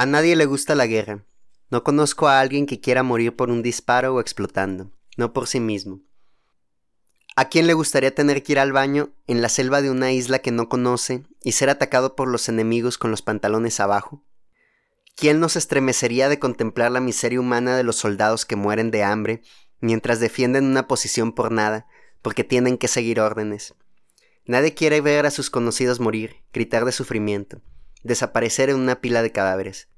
A nadie le gusta la guerra. No conozco a alguien que quiera morir por un disparo o explotando, no por sí mismo. ¿A quién le gustaría tener que ir al baño en la selva de una isla que no conoce y ser atacado por los enemigos con los pantalones abajo? ¿Quién nos estremecería de contemplar la miseria humana de los soldados que mueren de hambre mientras defienden una posición por nada, porque tienen que seguir órdenes? Nadie quiere ver a sus conocidos morir, gritar de sufrimiento, desaparecer en una pila de cadáveres.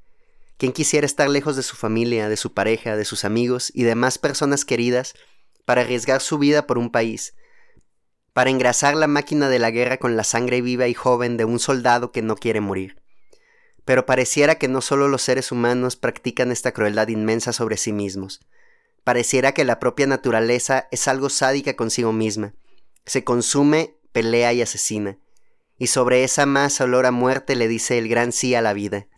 ¿Quién quisiera estar lejos de su familia, de su pareja, de sus amigos y demás personas queridas para arriesgar su vida por un país, para engrasar la máquina de la guerra con la sangre viva y joven de un soldado que no quiere morir? Pero pareciera que no solo los seres humanos practican esta crueldad inmensa sobre sí mismos. Pareciera que la propia naturaleza es algo sádica consigo misma. Se consume, pelea y asesina. Y sobre esa masa olor a muerte le dice el gran sí a la vida.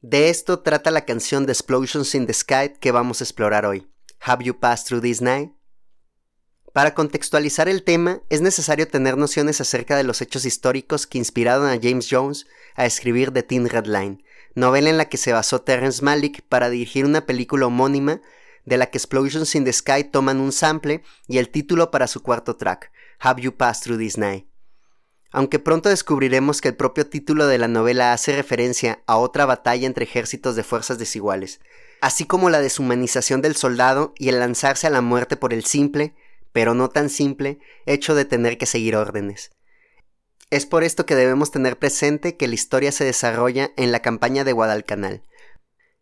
De esto trata la canción de Explosions in the Sky que vamos a explorar hoy. Have You Passed Through This Night? Para contextualizar el tema, es necesario tener nociones acerca de los hechos históricos que inspiraron a James Jones a escribir The Thin Red Line, novela en la que se basó Terrence Malick para dirigir una película homónima de la que Explosions in the Sky toman un sample y el título para su cuarto track, Have You Passed Through This Night? Aunque pronto descubriremos que el propio título de la novela hace referencia a otra batalla entre ejércitos de fuerzas desiguales, así como la deshumanización del soldado y el lanzarse a la muerte por el simple, pero no tan simple, hecho de tener que seguir órdenes. Es por esto que debemos tener presente que la historia se desarrolla en la campaña de Guadalcanal.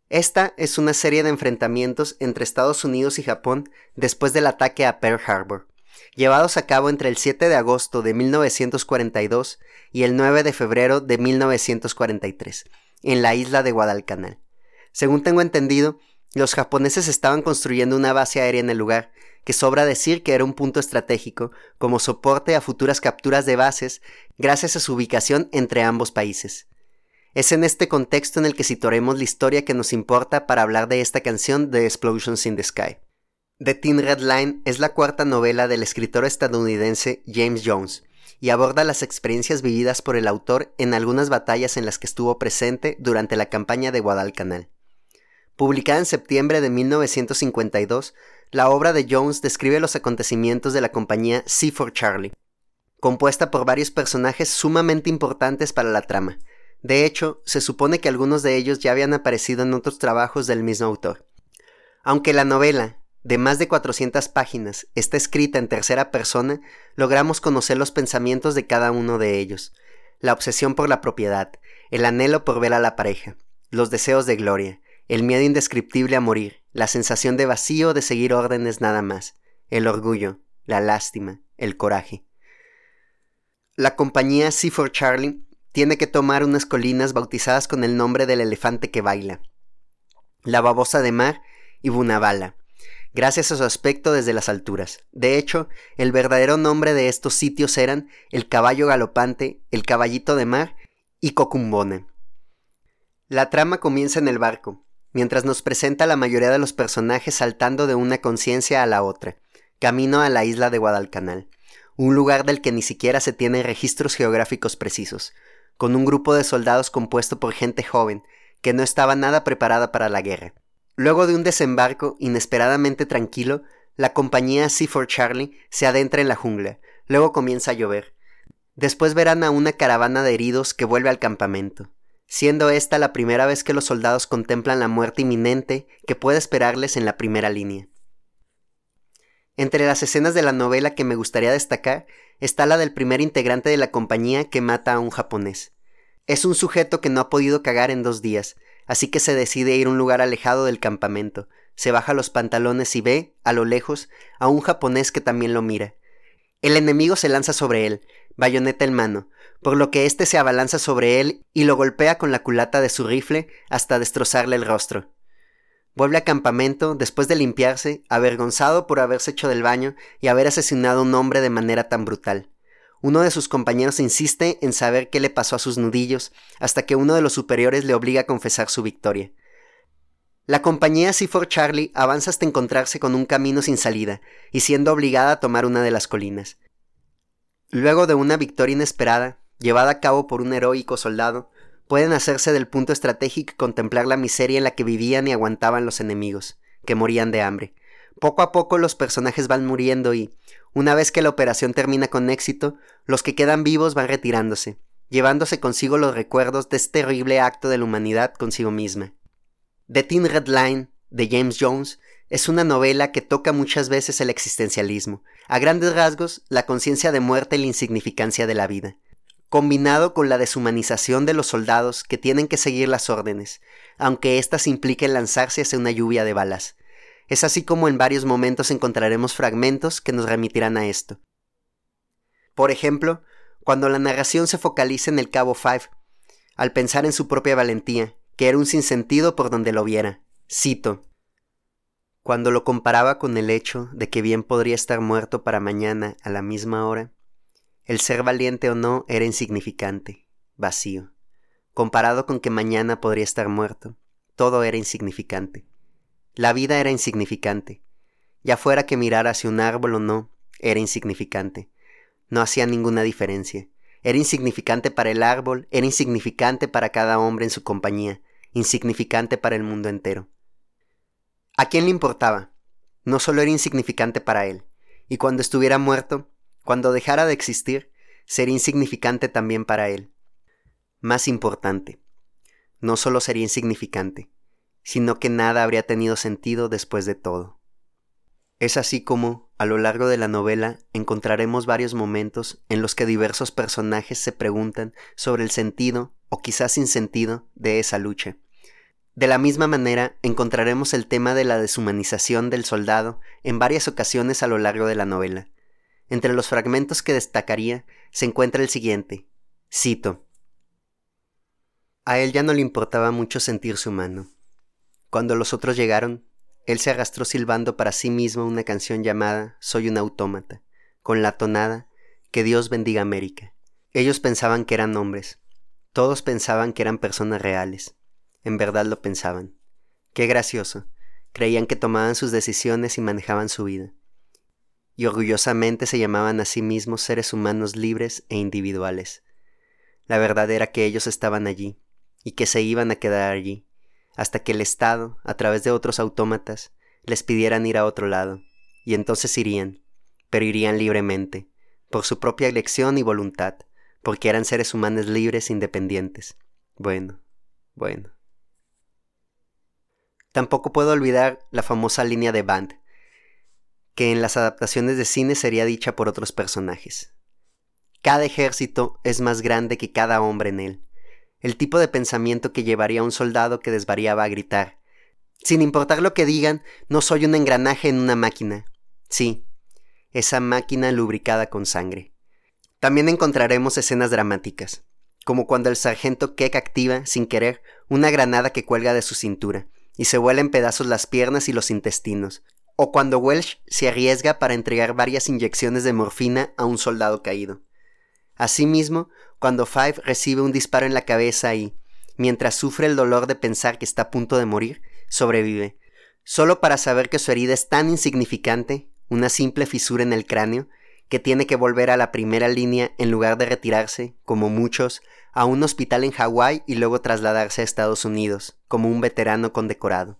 Esta es una serie de enfrentamientos entre Estados Unidos y Japón después del ataque a Pearl Harbor llevados a cabo entre el 7 de agosto de 1942 y el 9 de febrero de 1943, en la isla de Guadalcanal. Según tengo entendido, los japoneses estaban construyendo una base aérea en el lugar, que sobra decir que era un punto estratégico como soporte a futuras capturas de bases gracias a su ubicación entre ambos países. Es en este contexto en el que situaremos la historia que nos importa para hablar de esta canción de Explosions in the Sky. The Thin Red Line es la cuarta novela del escritor estadounidense James Jones y aborda las experiencias vividas por el autor en algunas batallas en las que estuvo presente durante la campaña de Guadalcanal. Publicada en septiembre de 1952, la obra de Jones describe los acontecimientos de la compañía C for Charlie, compuesta por varios personajes sumamente importantes para la trama. De hecho, se supone que algunos de ellos ya habían aparecido en otros trabajos del mismo autor. Aunque la novela, de más de 400 páginas, está escrita en tercera persona, logramos conocer los pensamientos de cada uno de ellos, la obsesión por la propiedad, el anhelo por ver a la pareja, los deseos de gloria, el miedo indescriptible a morir, la sensación de vacío de seguir órdenes nada más, el orgullo, la lástima, el coraje. La compañía C for Charlie tiene que tomar unas colinas bautizadas con el nombre del elefante que baila, la babosa de mar y Bunabala, gracias a su aspecto desde las alturas. De hecho, el verdadero nombre de estos sitios eran el caballo galopante, el caballito de mar y Cocumbone. La trama comienza en el barco, mientras nos presenta la mayoría de los personajes saltando de una conciencia a la otra, camino a la isla de Guadalcanal, un lugar del que ni siquiera se tienen registros geográficos precisos, con un grupo de soldados compuesto por gente joven, que no estaba nada preparada para la guerra. Luego de un desembarco inesperadamente tranquilo, la compañía C for Charlie se adentra en la jungla. Luego comienza a llover. Después verán a una caravana de heridos que vuelve al campamento, siendo esta la primera vez que los soldados contemplan la muerte inminente que puede esperarles en la primera línea. Entre las escenas de la novela que me gustaría destacar está la del primer integrante de la compañía que mata a un japonés. Es un sujeto que no ha podido cagar en dos días, así que se decide ir a un lugar alejado del campamento. Se baja los pantalones y ve, a lo lejos, a un japonés que también lo mira. El enemigo se lanza sobre él, bayoneta en mano, por lo que éste se abalanza sobre él y lo golpea con la culata de su rifle hasta destrozarle el rostro. Vuelve a campamento después de limpiarse, avergonzado por haberse hecho del baño y haber asesinado a un hombre de manera tan brutal. Uno de sus compañeros insiste en saber qué le pasó a sus nudillos, hasta que uno de los superiores le obliga a confesar su victoria. La compañía C4 Charlie avanza hasta encontrarse con un camino sin salida, y siendo obligada a tomar una de las colinas. Luego de una victoria inesperada, llevada a cabo por un heroico soldado, pueden hacerse del punto estratégico y contemplar la miseria en la que vivían y aguantaban los enemigos, que morían de hambre. Poco a poco los personajes van muriendo y, una vez que la operación termina con éxito, los que quedan vivos van retirándose, llevándose consigo los recuerdos de este terrible acto de la humanidad consigo misma. The Thin Red Line, de James Jones, es una novela que toca muchas veces el existencialismo, a grandes rasgos la conciencia de muerte y la insignificancia de la vida, combinado con la deshumanización de los soldados que tienen que seguir las órdenes, aunque éstas impliquen lanzarse hacia una lluvia de balas. Es así como en varios momentos encontraremos fragmentos que nos remitirán a esto. Por ejemplo, cuando la narración se focaliza en el cabo Five, al pensar en su propia valentía, que era un sinsentido por donde lo viera. Cito. Cuando lo comparaba con el hecho de que bien podría estar muerto para mañana a la misma hora, el ser valiente o no era insignificante, vacío. Comparado con que mañana podría estar muerto, todo era insignificante. La vida era insignificante. Ya fuera que mirar hacia un árbol o no, era insignificante no hacía ninguna diferencia. Era insignificante para el árbol, era insignificante para cada hombre en su compañía, insignificante para el mundo entero. ¿A quién le importaba? No solo era insignificante para él, y cuando estuviera muerto, cuando dejara de existir, sería insignificante también para él. Más importante, no solo sería insignificante, sino que nada habría tenido sentido después de todo. Es así como, a lo largo de la novela, encontraremos varios momentos en los que diversos personajes se preguntan sobre el sentido, o quizás sin sentido, de esa lucha. De la misma manera, encontraremos el tema de la deshumanización del soldado en varias ocasiones a lo largo de la novela. Entre los fragmentos que destacaría se encuentra el siguiente. Cito. A él ya no le importaba mucho sentirse humano. Cuando los otros llegaron, él se arrastró silbando para sí mismo una canción llamada Soy un autómata, con la tonada Que Dios bendiga América. Ellos pensaban que eran hombres, todos pensaban que eran personas reales, en verdad lo pensaban. Qué gracioso, creían que tomaban sus decisiones y manejaban su vida. Y orgullosamente se llamaban a sí mismos seres humanos libres e individuales. La verdad era que ellos estaban allí, y que se iban a quedar allí, hasta que el Estado, a través de otros autómatas, les pidieran ir a otro lado, y entonces irían, pero irían libremente, por su propia elección y voluntad, porque eran seres humanos libres e independientes. Bueno, bueno. Tampoco puedo olvidar la famosa línea de Band, que en las adaptaciones de cine sería dicha por otros personajes. Cada ejército es más grande que cada hombre en él, el tipo de pensamiento que llevaría un soldado que desvariaba a gritar. Sin importar lo que digan, no soy un engranaje en una máquina. Sí, esa máquina lubricada con sangre. También encontraremos escenas dramáticas, como cuando el sargento Keck activa, sin querer, una granada que cuelga de su cintura, y se vuela en pedazos las piernas y los intestinos, o cuando Welsh se arriesga para entregar varias inyecciones de morfina a un soldado caído. Asimismo, cuando Five recibe un disparo en la cabeza y, mientras sufre el dolor de pensar que está a punto de morir, sobrevive, solo para saber que su herida es tan insignificante, una simple fisura en el cráneo, que tiene que volver a la primera línea en lugar de retirarse, como muchos, a un hospital en Hawái y luego trasladarse a Estados Unidos, como un veterano condecorado.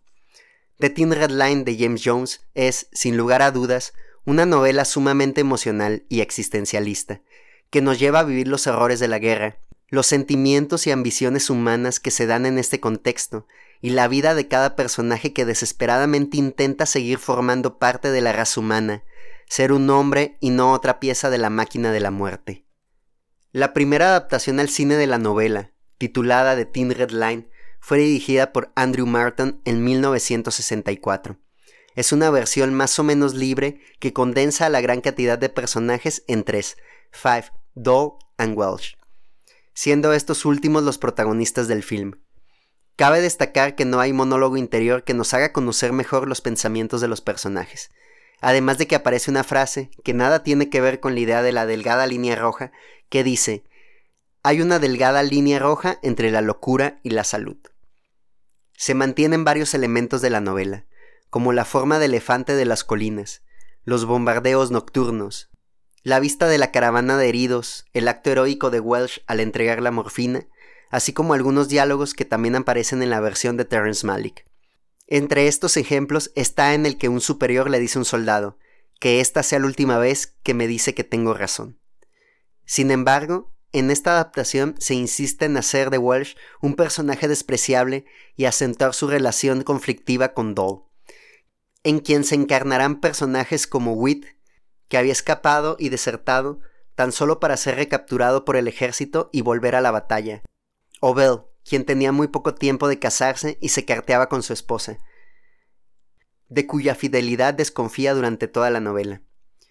The Thin Red Line de James Jones es, sin lugar a dudas, una novela sumamente emocional y existencialista, que nos lleva a vivir los errores de la guerra, los sentimientos y ambiciones humanas que se dan en este contexto, y la vida de cada personaje que desesperadamente intenta seguir formando parte de la raza humana, ser un hombre y no otra pieza de la máquina de la muerte. La primera adaptación al cine de la novela, titulada The Thin Red Line, fue dirigida por Andrew Martin en 1964. Es una versión más o menos libre que condensa a la gran cantidad de personajes en tres, Five, Doll and Welsh, siendo estos últimos los protagonistas del film. Cabe destacar que no hay monólogo interior que nos haga conocer mejor los pensamientos de los personajes, además de que aparece una frase que nada tiene que ver con la idea de la delgada línea roja, que dice, hay una delgada línea roja entre la locura y la salud. Se mantienen varios elementos de la novela, como la forma de elefante de las colinas, los bombardeos nocturnos, la vista de la caravana de heridos, el acto heroico de Welsh al entregar la morfina, así como algunos diálogos que también aparecen en la versión de Terrence Malick. Entre estos ejemplos está en el que un superior le dice a un soldado, que esta sea la última vez que me dice que tengo razón. Sin embargo, en esta adaptación se insiste en hacer de Walsh un personaje despreciable y acentuar su relación conflictiva con Doll, en quien se encarnarán personajes como Wit, que había escapado y desertado tan solo para ser recapturado por el ejército y volver a la batalla, o Bell, quien tenía muy poco tiempo de casarse y se carteaba con su esposa, de cuya fidelidad desconfía durante toda la novela.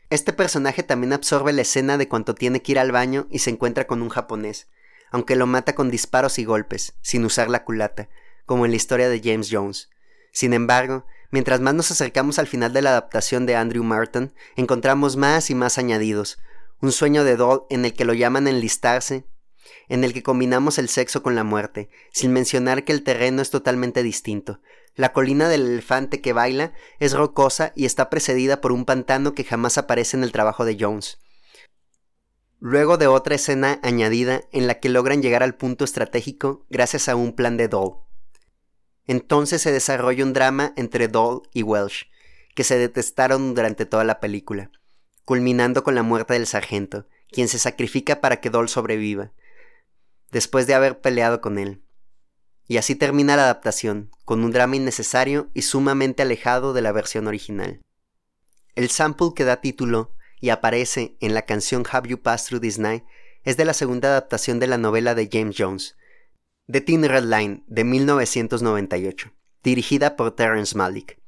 Este personaje también absorbe la escena de cuanto tiene que ir al baño y se encuentra con un japonés, aunque lo mata con disparos y golpes, sin usar la culata, como en la historia de James Jones. Sin embargo, mientras más nos acercamos al final de la adaptación de Andrew Martin, encontramos más y más añadidos, un sueño de Doll en el que lo llaman enlistarse, en el que combinamos el sexo con la muerte, sin mencionar que el terreno es totalmente distinto, la colina del elefante que baila es rocosa y está precedida por un pantano que jamás aparece en el trabajo de Jones. Luego de otra escena añadida en la que logran llegar al punto estratégico gracias a un plan de Doll. Entonces se desarrolla un drama entre Doll y Welsh, que se detestaron durante toda la película, culminando con la muerte del sargento, quien se sacrifica para que Doll sobreviva, después de haber peleado con él. Y así termina la adaptación, con un drama innecesario y sumamente alejado de la versión original. El sample que da título y aparece en la canción Have You Passed Through This Night es de la segunda adaptación de la novela de James Jones, The Thin Red Line, de 1998, dirigida por Terrence Malick,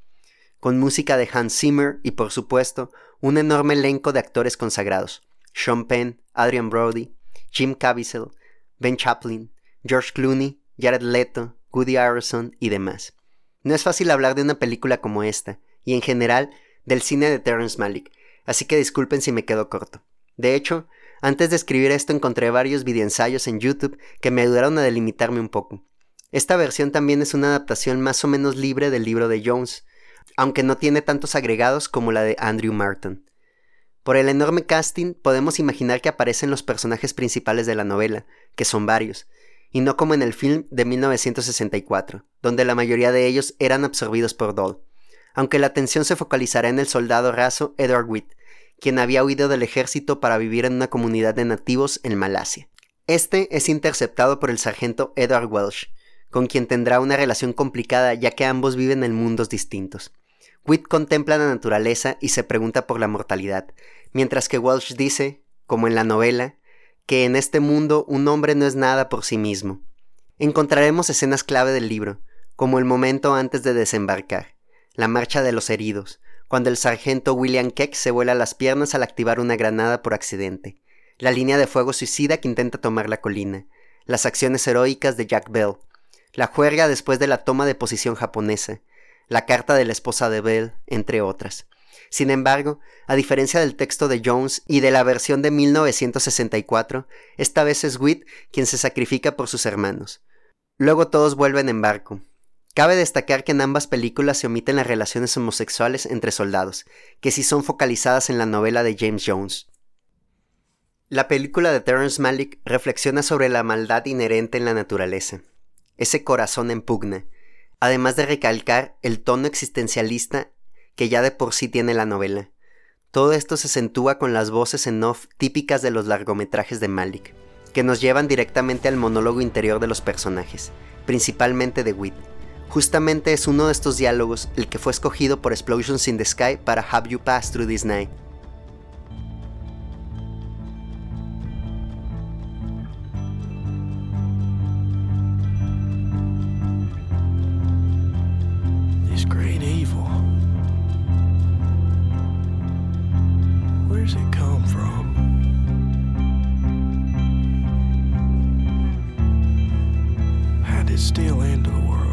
con música de Hans Zimmer y por supuesto un enorme elenco de actores consagrados, Sean Penn, Adrian Brody, Jim Caviezel, Ben Chaplin, George Clooney Jared Leto, Woody Harrelson y demás. No es fácil hablar de una película como esta, y en general del cine de Terrence Malick, así que disculpen si me quedo corto. De hecho, antes de escribir esto encontré varios videoensayos en YouTube que me ayudaron a delimitarme un poco. Esta versión también es una adaptación más o menos libre del libro de Jones, aunque no tiene tantos agregados como la de Andrew Martin. Por el enorme casting podemos imaginar que aparecen los personajes principales de la novela, que son varios, y no como en el film de 1964, donde la mayoría de ellos eran absorbidos por Doll, aunque la atención se focalizará en el soldado raso Edward Witt, quien había huido del ejército para vivir en una comunidad de nativos en Malasia. Este es interceptado por el sargento Edward Welsh, con quien tendrá una relación complicada ya que ambos viven en mundos distintos. Witt contempla la naturaleza y se pregunta por la mortalidad, mientras que Welsh dice, como en la novela, que en este mundo un hombre no es nada por sí mismo. Encontraremos escenas clave del libro, como el momento antes de desembarcar, la marcha de los heridos, cuando el sargento William Keck se vuela las piernas al activar una granada por accidente, la línea de fuego suicida que intenta tomar la colina, las acciones heroicas de Jack Bell, la juerga después de la toma de posición japonesa, la carta de la esposa de Bell, entre otras. Sin embargo, a diferencia del texto de Jones y de la versión de 1964, esta vez es Witt quien se sacrifica por sus hermanos. Luego todos vuelven en barco. Cabe destacar que en ambas películas se omiten las relaciones homosexuales entre soldados, que sí son focalizadas en la novela de James Jones. La película de Terrence Malick reflexiona sobre la maldad inherente en la naturaleza, ese corazón en pugna, además de recalcar el tono existencialista que ya de por sí tiene la novela. Todo esto se acentúa con las voces en off típicas de los largometrajes de Malik, que nos llevan directamente al monólogo interior de los personajes, principalmente de Witt. Justamente es uno de estos diálogos el que fue escogido por Explosions in the Sky para Have You Passed Through This Night. steal into the world.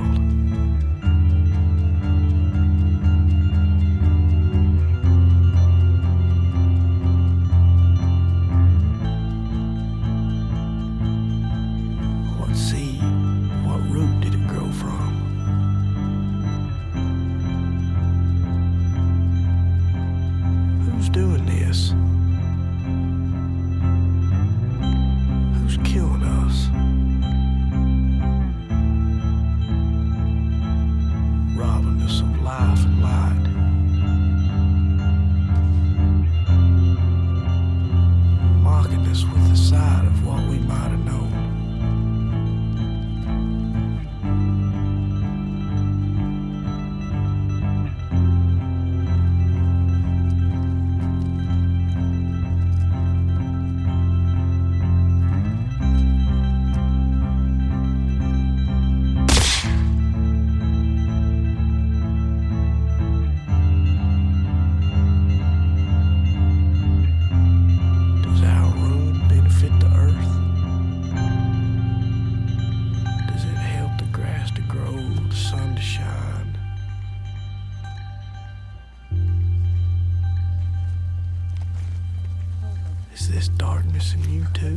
This darkness in you too?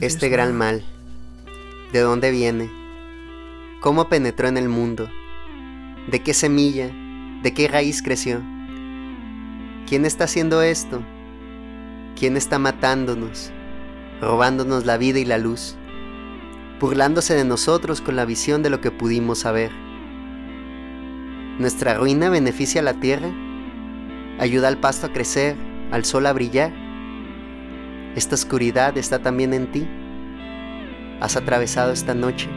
Este gran mal. ¿De dónde viene? ¿Cómo penetró en el mundo? ¿De qué semilla? ¿De qué raíz creció? ¿Quién está haciendo esto? ¿Quién está matándonos? Robándonos la vida y la luz. Burlándose de nosotros con la visión de lo que pudimos saber. ¿Nuestra ruina beneficia a la tierra? ¿Ayuda al pasto a crecer? ¿Al sol a brillar? ¿Esta oscuridad está también en ti? ¿Has atravesado esta noche?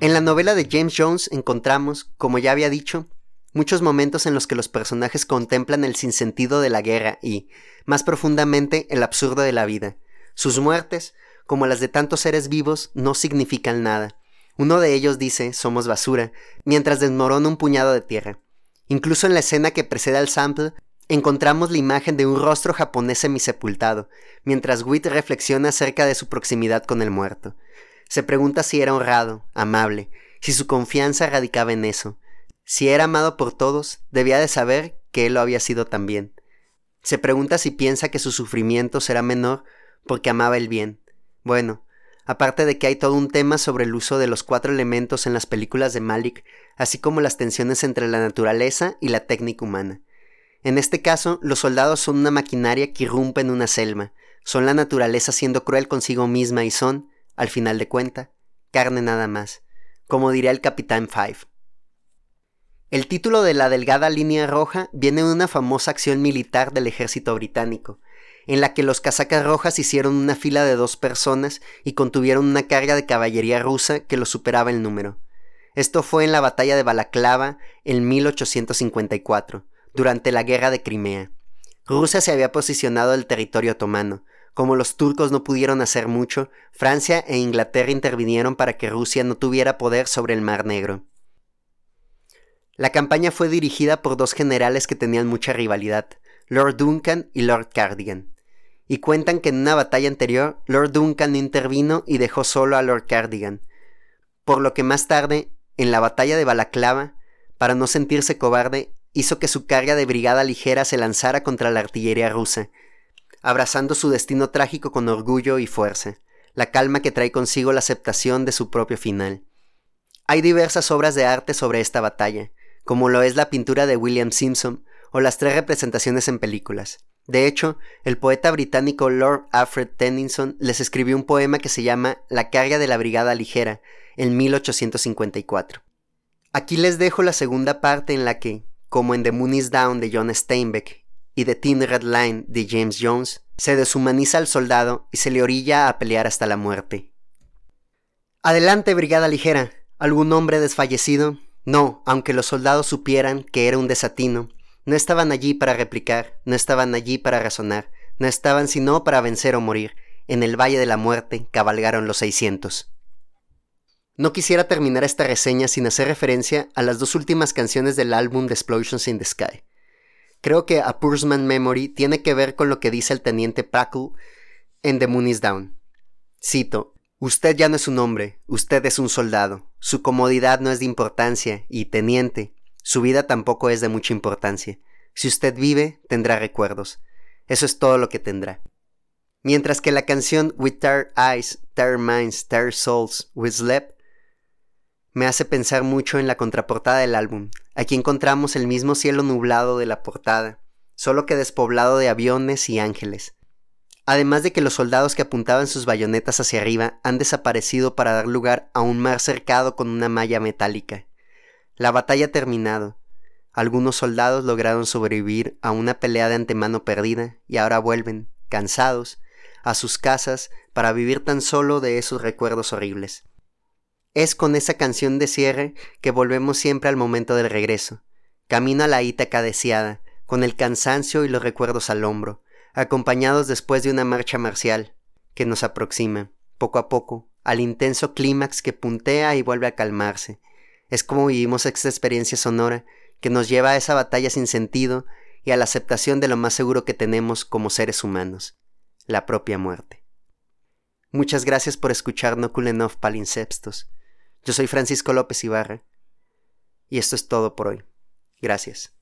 En la novela de James Jones encontramos, como ya había dicho, muchos momentos en los que los personajes contemplan el sinsentido de la guerra y, más profundamente, el absurdo de la vida. Sus muertes, como las de tantos seres vivos, no significan nada. Uno de ellos dice, somos basura, mientras desmorona un puñado de tierra. Incluso en la escena que precede al sample, encontramos la imagen de un rostro japonés semisepultado, mientras Wit reflexiona acerca de su proximidad con el muerto. Se pregunta si era honrado, amable, si su confianza radicaba en eso. Si era amado por todos, debía de saber que él lo había sido también. Se pregunta si piensa que su sufrimiento será menor porque amaba el bien. Bueno, aparte de que hay todo un tema sobre el uso de los cuatro elementos en las películas de Malik, así como las tensiones entre la naturaleza y la técnica humana. En este caso, los soldados son una maquinaria que irrumpe en una selva, son la naturaleza siendo cruel consigo misma y son, al final de cuenta, carne nada más, como diría el capitán Five. El título de la delgada línea roja viene de una famosa acción militar del ejército británico, en la que los casacas rojas hicieron una fila de dos personas y contuvieron una carga de caballería rusa que los superaba el número. Esto fue en la batalla de Balaclava en 1854, durante la guerra de Crimea. Rusia se había posicionado el territorio otomano. Como los turcos no pudieron hacer mucho, Francia e Inglaterra intervinieron para que Rusia no tuviera poder sobre el Mar Negro. La campaña fue dirigida por dos generales que tenían mucha rivalidad, Lord Duncan y Lord Cardigan, y cuentan que en una batalla anterior Lord Duncan no intervino y dejó solo a Lord Cardigan, por lo que más tarde, en la batalla de Balaclava, para no sentirse cobarde, hizo que su carga de brigada ligera se lanzara contra la artillería rusa, abrazando su destino trágico con orgullo y fuerza, la calma que trae consigo la aceptación de su propio final. Hay diversas obras de arte sobre esta batalla, como lo es la pintura de William Simpson o las tres representaciones en películas. De hecho, el poeta británico Lord Alfred Tennyson les escribió un poema que se llama La carga de la brigada ligera, en 1854. Aquí les dejo la segunda parte en la que, como en The Moon is Down de John Steinbeck y The Thin Red Line de James Jones, se deshumaniza al soldado y se le orilla a pelear hasta la muerte. Adelante, brigada ligera. ¿Algún hombre desfallecido? No, aunque los soldados supieran que era un desatino. No estaban allí para replicar, no estaban allí para razonar, no estaban sino para vencer o morir. En el Valle de la Muerte cabalgaron los 600. No quisiera terminar esta reseña sin hacer referencia a las dos últimas canciones del álbum The Explosions in the Sky. Creo que A Pursman Memory tiene que ver con lo que dice el teniente Prackle en The Moon is Down. Cito, Usted ya no es un hombre, usted es un soldado. Su comodidad no es de importancia y, teniente, su vida tampoco es de mucha importancia. Si usted vive, tendrá recuerdos. Eso es todo lo que tendrá. Mientras que la canción With Tired Eyes, Tired Minds, Tired Souls, We Slept me hace pensar mucho en la contraportada del álbum. Aquí encontramos el mismo cielo nublado de la portada, solo que despoblado de aviones y ángeles. Además de que los soldados que apuntaban sus bayonetas hacia arriba han desaparecido para dar lugar a un mar cercado con una malla metálica. La batalla ha terminado. Algunos soldados lograron sobrevivir a una pelea de antemano perdida y ahora vuelven, cansados, a sus casas para vivir tan solo de esos recuerdos horribles. Es con esa canción de cierre que volvemos siempre al momento del regreso, camino a la Ítaca deseada, con el cansancio y los recuerdos al hombro, acompañados después de una marcha marcial que nos aproxima, poco a poco, al intenso clímax que puntea y vuelve a calmarse. Es como vivimos esta experiencia sonora que nos lleva a esa batalla sin sentido y a la aceptación de lo más seguro que tenemos como seres humanos, la propia muerte. Muchas gracias por escuchar Nokulenov Palinsepstos. Yo soy Francisco López Ibarra y esto es todo por hoy. Gracias.